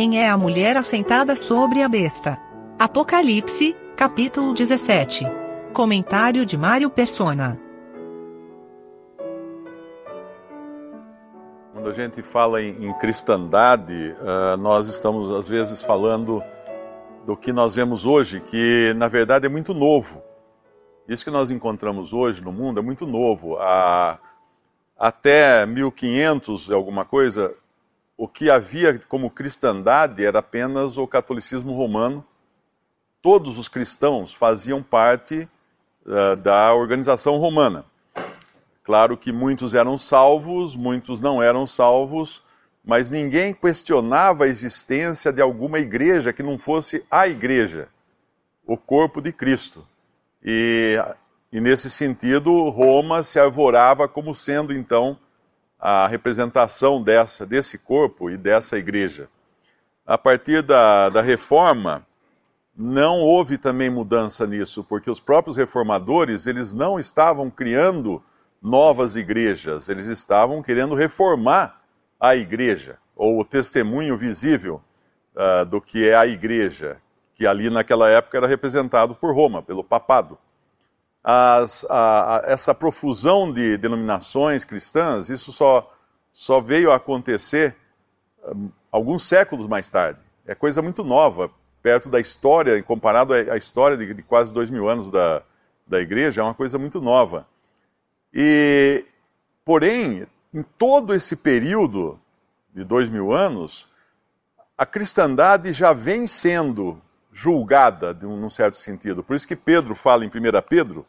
quem é a mulher assentada sobre a besta. Apocalipse, capítulo 17. Comentário de Mário Persona. Quando a gente fala em, em cristandade, uh, nós estamos às vezes falando do que nós vemos hoje, que na verdade é muito novo. Isso que nós encontramos hoje no mundo é muito novo. A, até 1500 alguma coisa, o que havia como cristandade era apenas o catolicismo romano. Todos os cristãos faziam parte uh, da organização romana. Claro que muitos eram salvos, muitos não eram salvos, mas ninguém questionava a existência de alguma igreja que não fosse a igreja, o corpo de Cristo. E, e nesse sentido, Roma se arvorava como sendo então a representação dessa, desse corpo e dessa igreja. A partir da, da reforma, não houve também mudança nisso, porque os próprios reformadores, eles não estavam criando novas igrejas, eles estavam querendo reformar a igreja, ou o testemunho visível uh, do que é a igreja, que ali naquela época era representado por Roma, pelo papado as, a, a, essa profusão de denominações cristãs, isso só, só veio a acontecer um, alguns séculos mais tarde. É coisa muito nova, perto da história, comparado à história de, de quase dois mil anos da, da igreja, é uma coisa muito nova. E, porém, em todo esse período de dois mil anos, a cristandade já vem sendo julgada, de um, num certo sentido. Por isso que Pedro fala em 1 Pedro,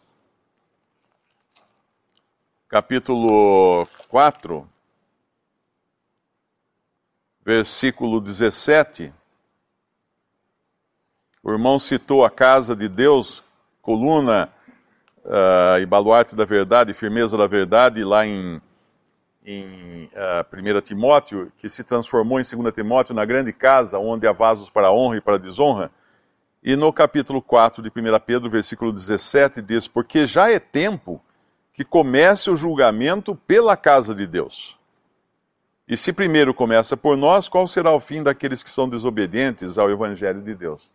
capítulo 4, versículo 17. O irmão citou a casa de Deus, coluna uh, e baluarte da verdade, firmeza da verdade, lá em, em uh, ah, 1 Timóteo, que se transformou em 2 Timóteo na grande casa, onde há vasos para honra e para desonra. E no capítulo 4 de 1 Pedro, versículo 17, diz: Porque já é tempo que comece o julgamento pela casa de Deus. E se primeiro começa por nós, qual será o fim daqueles que são desobedientes ao Evangelho de Deus?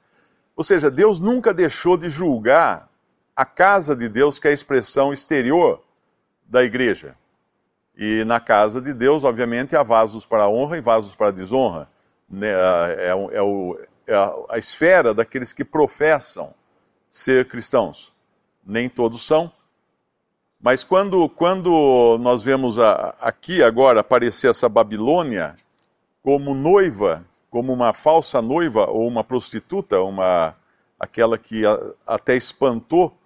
Ou seja, Deus nunca deixou de julgar a casa de Deus, que é a expressão exterior da igreja. E na casa de Deus, obviamente, há vasos para honra e vasos para desonra. Né, é, é, o, a esfera daqueles que professam ser cristãos. Nem todos são. Mas quando, quando nós vemos a, aqui agora aparecer essa Babilônia como noiva, como uma falsa noiva ou uma prostituta, uma, aquela que a, até espantou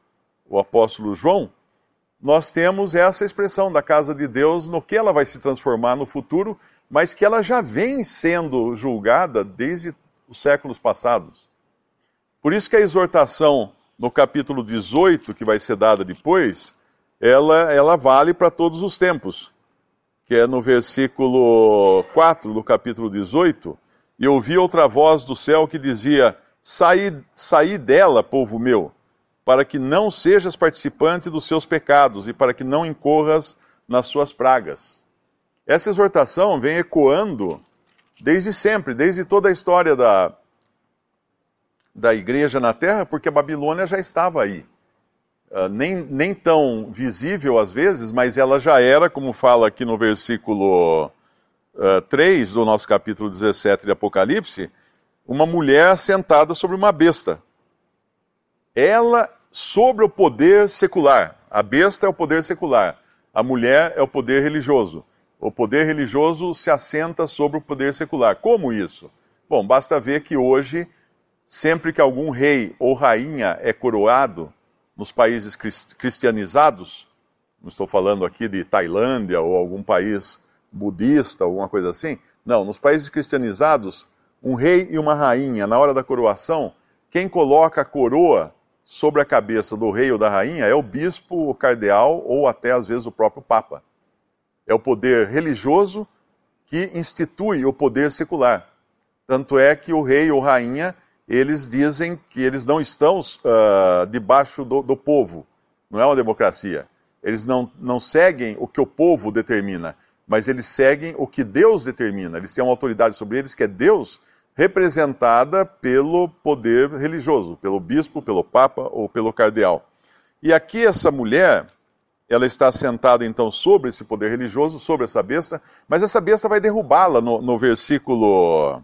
o apóstolo João, nós temos essa expressão da casa de Deus no que ela vai se transformar no futuro, mas que ela já vem sendo julgada desde os séculos passados. Por isso que a exortação no capítulo 18, que vai ser dada depois, ela, ela vale para todos os tempos, que é no versículo 4 do capítulo 18, e ouvi outra voz do céu que dizia, saí, saí dela, povo meu, para que não sejas participante dos seus pecados e para que não incorras nas suas pragas. Essa exortação vem ecoando desde sempre, desde toda a história da, da igreja na terra, porque a Babilônia já estava aí. Uh, nem, nem tão visível às vezes, mas ela já era, como fala aqui no versículo uh, ah, 3 do nosso capítulo 17 de Apocalipse, uma mulher sentada sobre uma besta. Ela sobre o poder secular. A besta é o poder secular, a mulher é o poder religioso o poder religioso se assenta sobre o poder secular. Como isso? Bom, basta ver que hoje, sempre que algum rei ou rainha é coroado nos países cristianizados, não estou falando aqui de Tailândia ou algum país budista, alguma coisa assim, não, nos países cristianizados, um rei e uma rainha, na hora da coroação, quem coloca a coroa sobre a cabeça do rei ou da rainha é o bispo, o cardeal ou até às vezes o próprio papa. É o poder religioso que institui o poder secular. Tanto é que o rei ou rainha, eles dizem que eles não estão uh, debaixo do, do povo. Não é uma democracia. Eles não, não seguem o que o povo determina, mas eles seguem o que Deus determina. Eles têm uma autoridade sobre eles que é Deus, representada pelo poder religioso, pelo bispo, pelo papa ou pelo cardeal. E aqui essa mulher, ela está sentada então sobre esse poder religioso, sobre essa besta, mas essa besta vai derrubá-la no, no versículo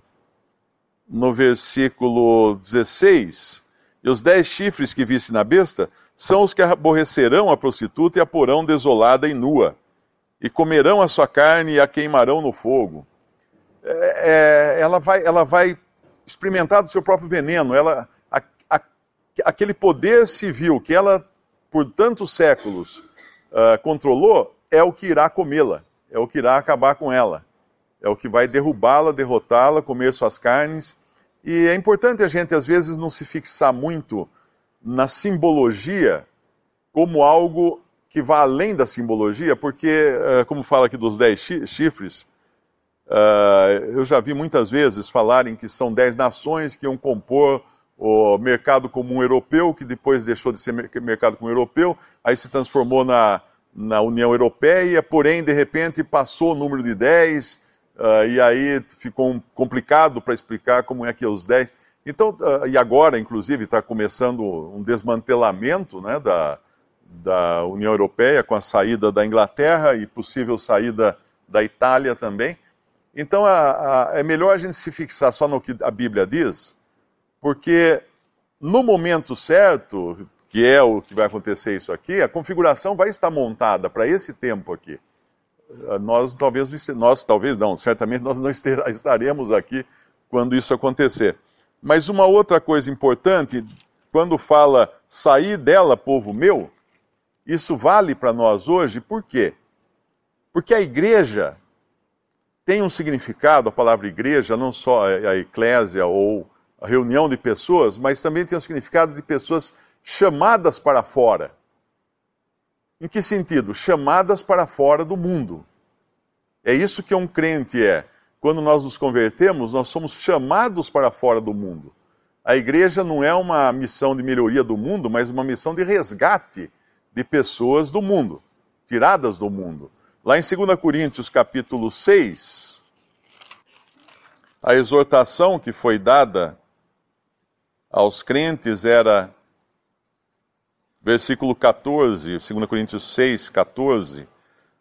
no versículo 16. E os dez chifres que visse na besta são os que aborrecerão a prostituta e a porão desolada e nua, e comerão a sua carne e a queimarão no fogo. É, é, ela, vai, ela vai experimentar do seu próprio veneno. Ela, a, a, aquele poder civil que ela, por tantos séculos, uh, controlou, é o que irá comê-la, é o que irá acabar com ela, é o que vai derrubá-la, derrotá-la, comer suas carnes. E é importante a gente, às vezes, não se fixar muito na simbologia como algo que vá além da simbologia, porque, uh, como fala aqui dos dez chifres, Uh, eu já vi muitas vezes falarem que são dez nações que iam compor o mercado comum europeu, que depois deixou de ser mercado comum europeu, aí se transformou na, na União Europeia, porém, de repente, passou o número de 10, uh, e aí ficou complicado para explicar como é que é os 10. Então, uh, e agora, inclusive, está começando um desmantelamento né, da, da União Europeia com a saída da Inglaterra e possível saída da Itália também. Então a, a, é melhor a gente se fixar só no que a Bíblia diz, porque no momento certo, que é o que vai acontecer isso aqui, a configuração vai estar montada para esse tempo aqui. Ah, nós talvez, nós talvez não, certamente nós não estaremos aqui quando isso acontecer. Mas uma outra coisa importante, quando fala sair dela, povo meu, isso vale para nós hoje, por quê? Porque a igreja tem um significado, a palavra igreja, não só a eclésia ou reunião de pessoas, mas também tem um significado de pessoas chamadas para fora. Em que sentido? Chamadas para fora do mundo. É isso que um crente é. Quando nós nos convertemos, nós somos chamados para fora do mundo. A igreja não é uma missão de melhoria do mundo, mas uma missão de resgate de pessoas do mundo, tiradas do mundo. Lá em 2 Coríntios capítulo 6, a exortação que foi dada aos crentes era versículo 14, 2 Coríntios 6, 14.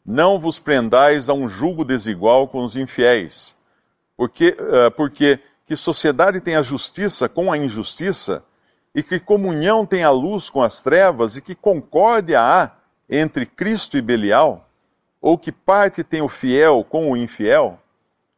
Não vos prendais a um julgo desigual com os infiéis, porque, uh, porque que sociedade tem a justiça com a injustiça, e que comunhão tem a luz com as trevas, e que concórdia há entre Cristo e Belial? Ou que parte tem o fiel com o infiel?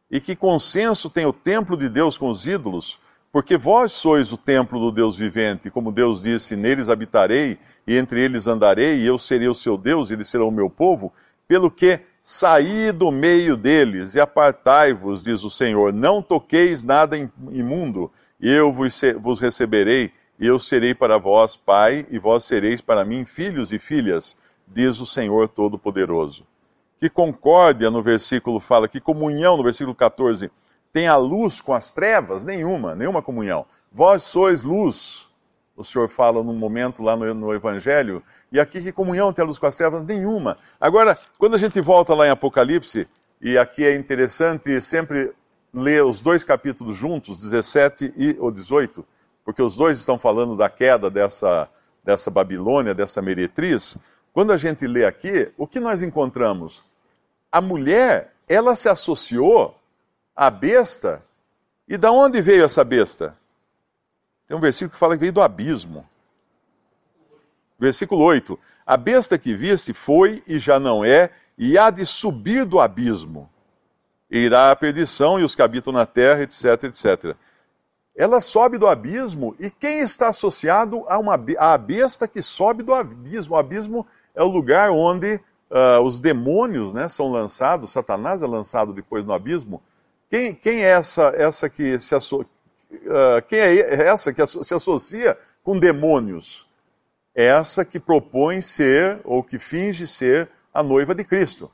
E que consenso tem o templo de Deus com os ídolos? Porque vós sois o templo do Deus vivente, como Deus disse: Neles habitarei, e entre eles andarei, e eu serei o seu Deus, e eles serão o meu povo. Pelo que saí do meio deles e apartai-vos, diz o Senhor. Não toqueis nada imundo, eu vos receberei, e eu serei para vós pai, e vós sereis para mim filhos e filhas, diz o Senhor Todo-Poderoso que concórdia no versículo fala, que comunhão no versículo 14 tem a luz com as trevas? Nenhuma, nenhuma comunhão. Vós sois luz, o Senhor fala num momento lá no, no, Evangelho, e aqui que comunhão tem a luz com as trevas? Nenhuma. Agora, quando a gente volta lá em Apocalipse, e aqui é interessante sempre ler os dois capítulos juntos, 17 e o 18, porque os dois estão falando da queda dessa, dessa Babilônia, dessa meretriz. Quando a gente lê aqui, o que nós encontramos? a mulher, ela se associou à besta. E da onde veio essa besta? Tem um versículo que fala que veio do abismo. Versículo 8: A besta que viste foi e já não é, e há de subir do abismo. E irá à perdição e os que habitam na terra, etc, etc. Ela sobe do abismo, e quem está associado a uma a besta que sobe do abismo? O abismo é o lugar onde uh, os demônios né, são lançados, Satanás é lançado depois no abismo. Quem, quem é essa, essa que se asso... Uh, quem é essa que se associa com demônios? Essa que propõe ser ou que finge ser a noiva de Cristo.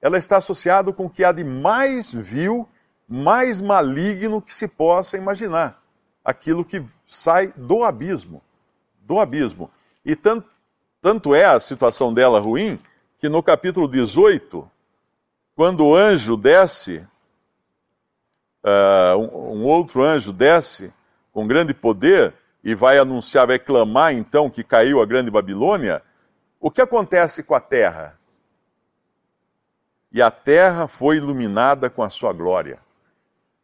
Ela está associada com o que há de mais vil, mais maligno que se possa imaginar. Aquilo que sai do abismo. Do abismo. E tanto, tanto é a situação dela ruim que no capítulo 18, quando o anjo desce uh, um, outro anjo desce com grande poder e vai anunciar, vai clamar então que caiu a grande Babilônia, o que acontece com a terra? E a terra foi iluminada com a sua glória.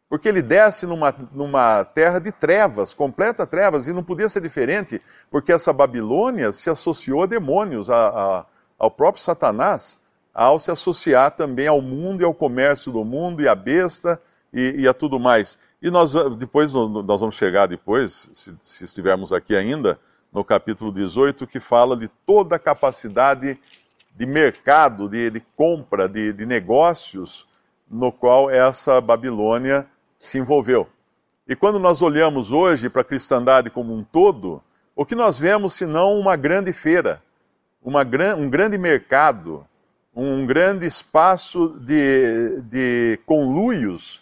Porque ele desce numa, numa terra de trevas, completa trevas, e não podia ser diferente, porque essa Babilônia se associou a demônios, a, a, ao próprio Satanás, ao se associar também ao mundo e ao comércio do mundo, e à besta e, e a tudo mais. E nós depois nós vamos chegar depois, se, se estivermos aqui ainda, no capítulo 18, que fala de toda a capacidade de mercado, de, de compra, de, de negócios, no qual essa Babilônia se envolveu. E quando nós olhamos hoje para a cristandade como um todo, o que nós vemos senão uma grande feira, uma gran, um grande mercado, um grande espaço de, de conluios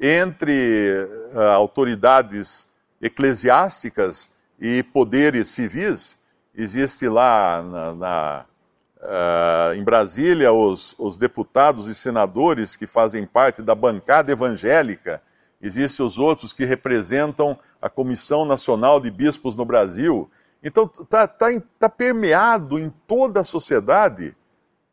entre uh, autoridades eclesiásticas e poderes civis. Existe lá na, na uh, em Brasília os, os deputados e senadores que fazem parte da bancada evangélica existem os outros que representam a Comissão Nacional de Bispos no Brasil. Então, está tá, tá permeado em toda a sociedade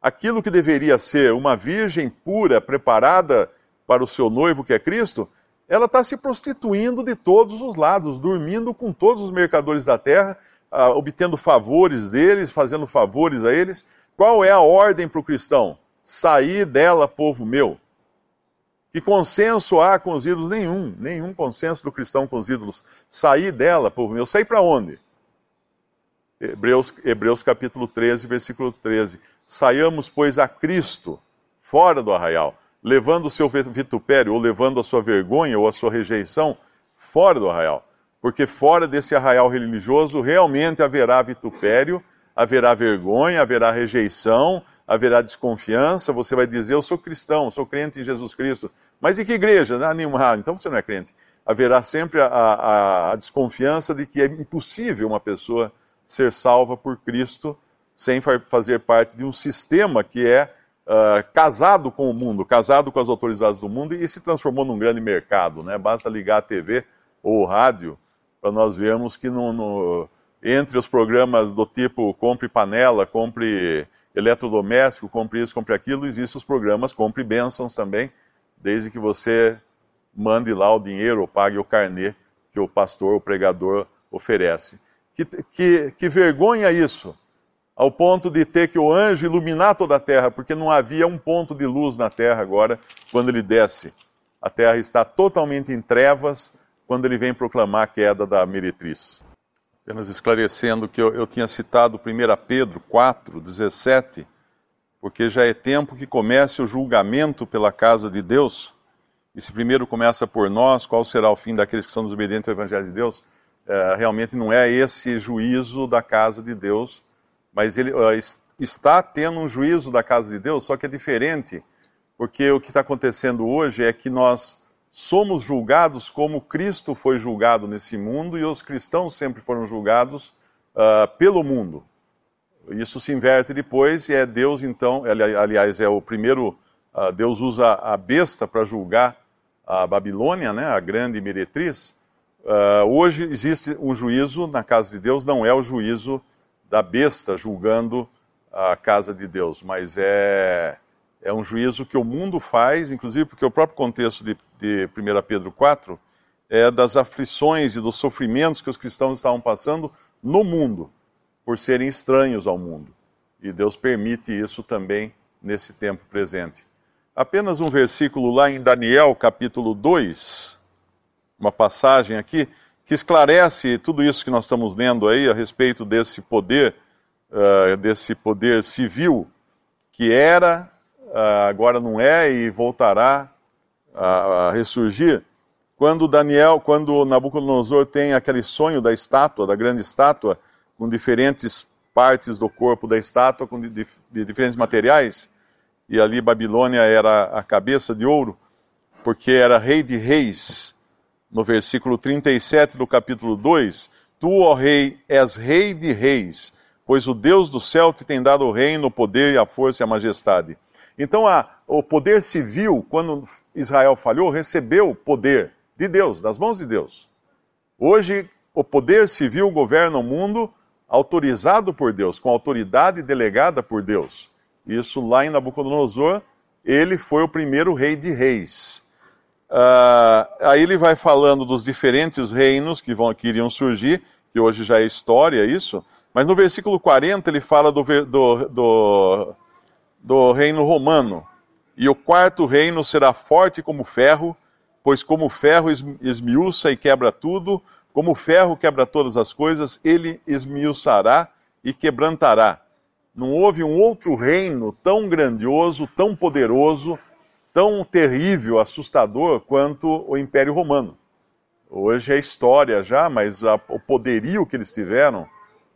aquilo que deveria ser uma virgem pura, preparada para o seu noivo, que é Cristo, ela está se prostituindo de todos os lados, dormindo com todos os mercadores da terra, ah, obtendo favores deles, fazendo favores a eles. Qual é a ordem para o cristão? Sair dela, povo meu. Que consenso há com os ídolos? Nenhum. Nenhum consenso do cristão com os ídolos. Sair dela, povo meu. Sair para onde? Hebreus, Hebreus capítulo 13, versículo 13. Saiamos, pois, a Cristo, fora do arraial, levando o seu vitupério, ou levando a sua vergonha, ou a sua rejeição, fora do arraial. Porque fora desse arraial religioso realmente haverá vitupério, haverá vergonha, haverá rejeição, haverá desconfiança, você vai dizer, eu sou cristão, sou crente em Jesus Cristo. Mas em que igreja? Ah, nenhuma. Ah, então você não é crente. Haverá sempre a, a, a desconfiança de que é impossível uma pessoa ser salva por Cristo sem fazer parte de um sistema que é uh, casado com o mundo, casado com as autoridades do mundo e se transformou num grande mercado. Né? Basta ligar a TV ou o rádio para nós vermos que no, no, entre os programas do tipo compre panela, compre eletrodoméstico, compre isso, compre aquilo, existem os programas compre bênçãos também, desde que você mande lá o dinheiro ou pague o carnê que o pastor, o pregador oferece. Que, que, que vergonha isso, ao ponto de ter que o anjo iluminar toda a terra, porque não havia um ponto de luz na terra agora, quando ele desce. A terra está totalmente em trevas quando ele vem proclamar a queda da meretriz. Apenas esclarecendo que eu, eu tinha citado 1 Pedro 4, 17, porque já é tempo que comece o julgamento pela casa de Deus. E se primeiro começa por nós, qual será o fim daqueles que são desobedientes ao Evangelho de Deus? É, realmente não é esse juízo da casa de Deus, mas ele uh, está tendo um juízo da casa de Deus, só que é diferente, porque o que está acontecendo hoje é que nós somos julgados como Cristo foi julgado nesse mundo e os cristãos sempre foram julgados uh, pelo mundo. Isso se inverte depois e é Deus, então, aliás, é o primeiro, uh, Deus usa a besta para julgar a Babilônia, né, a grande meretriz. Uh, hoje existe um juízo na casa de Deus, não é o juízo da besta julgando a casa de Deus, mas é é um juízo que o mundo faz, inclusive porque o próprio contexto de, de 1 Pedro 4 é das aflições e dos sofrimentos que os cristãos estavam passando no mundo, por serem estranhos ao mundo. E Deus permite isso também nesse tempo presente. Apenas um versículo lá em Daniel, capítulo 2, uma passagem aqui, que esclarece tudo isso que nós estamos lendo aí a respeito desse poder, uh, desse poder civil que era ah, agora não é e voltará a, a ressurgir. Quando Daniel, quando Nabucodonosor tem aquele sonho da estátua, da grande estátua, com diferentes partes do corpo da estátua, com de, de, de diferentes materiais, e ali Babilônia era a cabeça de ouro, porque era rei de reis. No versículo 37 do capítulo 2, Tu, ó rei, és rei de reis, pois o Deus do céu te tem dado o reino, o poder a força e a majestade. Então, a, o poder civil, quando Israel falhou, recebeu poder de Deus, das mãos de Deus. Hoje, o poder civil governa o mundo autorizado por Deus, com autoridade delegada por Deus. Isso lá em Nabucodonosor, ele foi o primeiro rei de reis. Uh, aí ele vai falando dos diferentes reinos que, vão, que iriam surgir, que hoje já é história isso, mas no versículo 40 ele fala do, do, do, do reino romano. E o quarto reino será forte como ferro, pois como ferro esmiuça e quebra tudo, como ferro quebra todas as coisas, ele esmiuçará e quebrantará. Não houve um outro reino tão grandioso, tão poderoso, tão terrível, assustador quanto o Império Romano. Hoje é história já, mas a, o poderio que eles tiveram,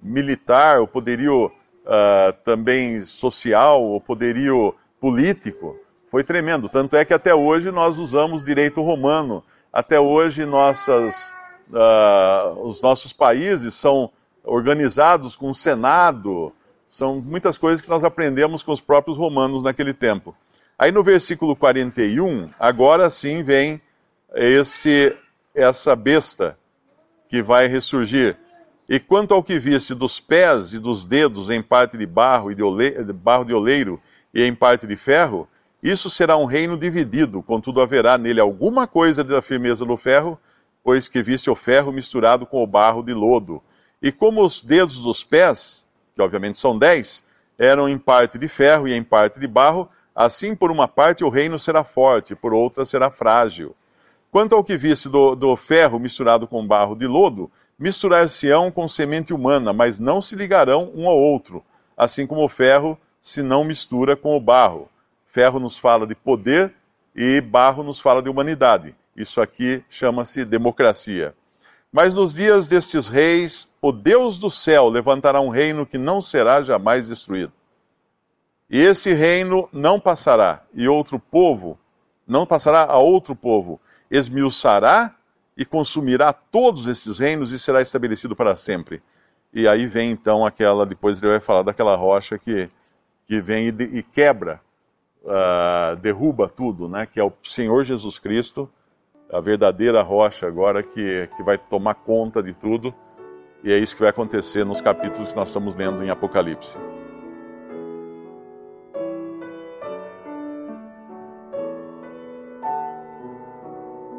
militar, o poderio uh, também social, o poderio político, foi tremendo. Tanto é que até hoje nós usamos direito romano. Até hoje nossas, uh, os nossos países são organizados com o Senado. São muitas coisas que nós aprendemos com os próprios romanos naquele tempo. Aí no versículo 41, agora sim vem esse essa besta que vai ressurgir. E quanto ao que visse dos pés e dos dedos em parte de barro e de, ole... barro de oleiro e em parte de ferro, isso será um reino dividido, contudo haverá nele alguma coisa da firmeza do ferro, pois que viste o ferro misturado com o barro de lodo. E como os dedos dos pés, que obviamente são dez, eram em parte de ferro e em parte de barro, Assim, por uma parte, o reino será forte, por outra, será frágil. Quanto ao que visse do, do ferro misturado com barro de lodo, misturar-se-ão com semente humana, mas não se ligarão um ao outro, assim como o ferro se não mistura com o barro. Ferro nos fala de poder e barro nos fala de humanidade. Isso aqui chama-se democracia. Mas nos dias destes reis, o Deus do céu levantará um reino que não será jamais destruído. E esse reino não passará, e outro povo, não passará a outro povo, esmiuçará e consumirá todos esses reinos e será estabelecido para sempre. E aí vem então aquela, depois ele vai falar daquela rocha que, que vem e, e quebra, uh, derruba tudo, né? que é o Senhor Jesus Cristo, a verdadeira rocha agora que, que vai tomar conta de tudo. E é isso que vai acontecer nos capítulos que nós estamos lendo em Apocalipse.